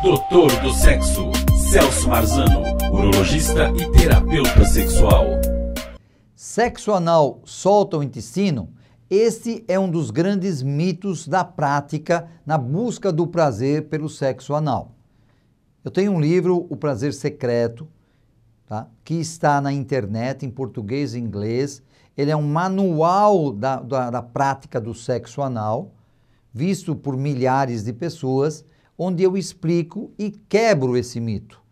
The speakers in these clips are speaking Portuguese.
Doutor do Sexo, Celso Marzano, urologista e terapeuta sexual. Sexo anal solta o intestino? Este é um dos grandes mitos da prática na busca do prazer pelo sexo anal. Eu tenho um livro, O Prazer Secreto, tá? que está na internet em português e inglês. Ele é um manual da, da, da prática do sexo anal, visto por milhares de pessoas onde eu explico e quebro esse mito.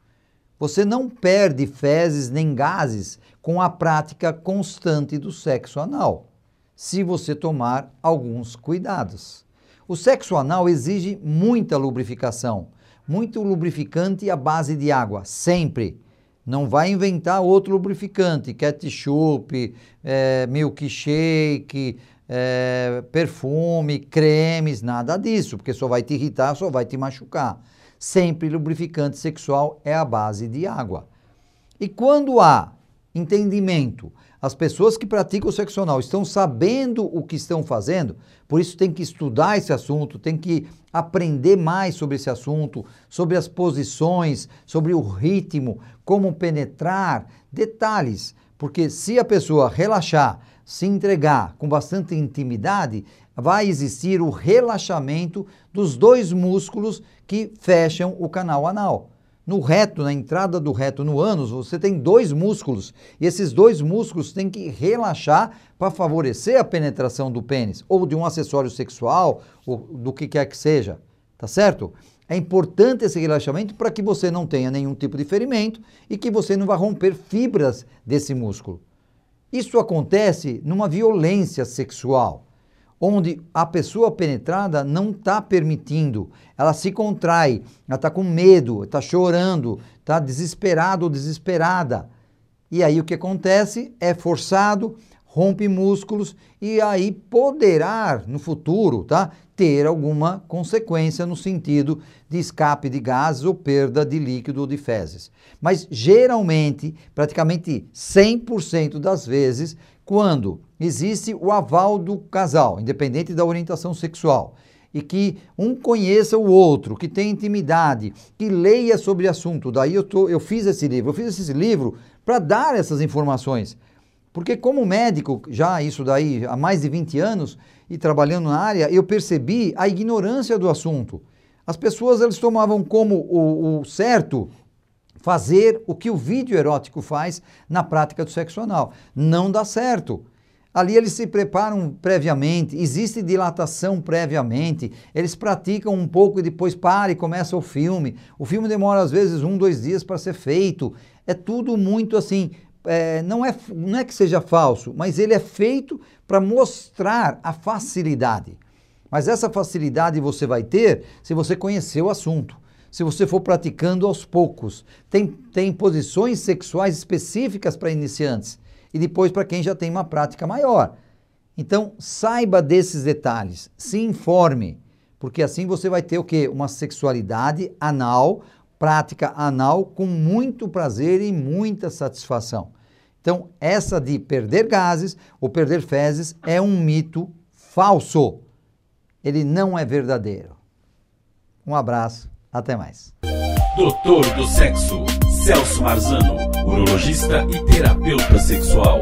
Você não perde fezes nem gases com a prática constante do sexo anal, se você tomar alguns cuidados. O sexo anal exige muita lubrificação, muito lubrificante à base de água, sempre. Não vai inventar outro lubrificante, ketchup, é, milkshake, é, perfume, cremes, nada disso, porque só vai te irritar, só vai te machucar. Sempre lubrificante sexual é a base de água. E quando há entendimento, as pessoas que praticam o sexo anal estão sabendo o que estão fazendo, por isso tem que estudar esse assunto, tem que aprender mais sobre esse assunto, sobre as posições, sobre o ritmo, como penetrar, detalhes, porque se a pessoa relaxar, se entregar com bastante intimidade, vai existir o relaxamento dos dois músculos que fecham o canal anal. No reto, na entrada do reto no ânus, você tem dois músculos e esses dois músculos têm que relaxar para favorecer a penetração do pênis ou de um acessório sexual ou do que quer que seja, tá certo? É importante esse relaxamento para que você não tenha nenhum tipo de ferimento e que você não vá romper fibras desse músculo. Isso acontece numa violência sexual, onde a pessoa penetrada não está permitindo, ela se contrai, ela está com medo, está chorando, está desesperado ou desesperada. E aí o que acontece é forçado, rompe músculos e aí poderá no futuro, tá, ter alguma consequência no sentido de escape de gases ou perda de líquido ou de fezes. Mas geralmente, praticamente 100% das vezes, quando existe o aval do casal, independente da orientação sexual, e que um conheça o outro, que tenha intimidade, que leia sobre o assunto. Daí eu, tô, eu fiz esse livro, eu fiz esse livro para dar essas informações porque como médico, já isso daí há mais de 20 anos e trabalhando na área, eu percebi a ignorância do assunto. As pessoas elas tomavam como o, o certo fazer o que o vídeo erótico faz na prática do sexo anal. Não dá certo. Ali eles se preparam previamente, existe dilatação previamente, eles praticam um pouco e depois para e começa o filme. O filme demora às vezes um, dois dias para ser feito. É tudo muito assim é, não, é, não é que seja falso, mas ele é feito para mostrar a facilidade. Mas essa facilidade você vai ter se você conhecer o assunto, se você for praticando aos poucos. Tem, tem posições sexuais específicas para iniciantes e depois para quem já tem uma prática maior. Então, saiba desses detalhes, se informe, porque assim você vai ter o quê? Uma sexualidade anal, prática anal com muito prazer e muita satisfação. Então, essa de perder gases ou perder fezes é um mito falso. Ele não é verdadeiro. Um abraço, até mais. Doutor do Sexo, Celso Marzano, urologista e terapeuta sexual.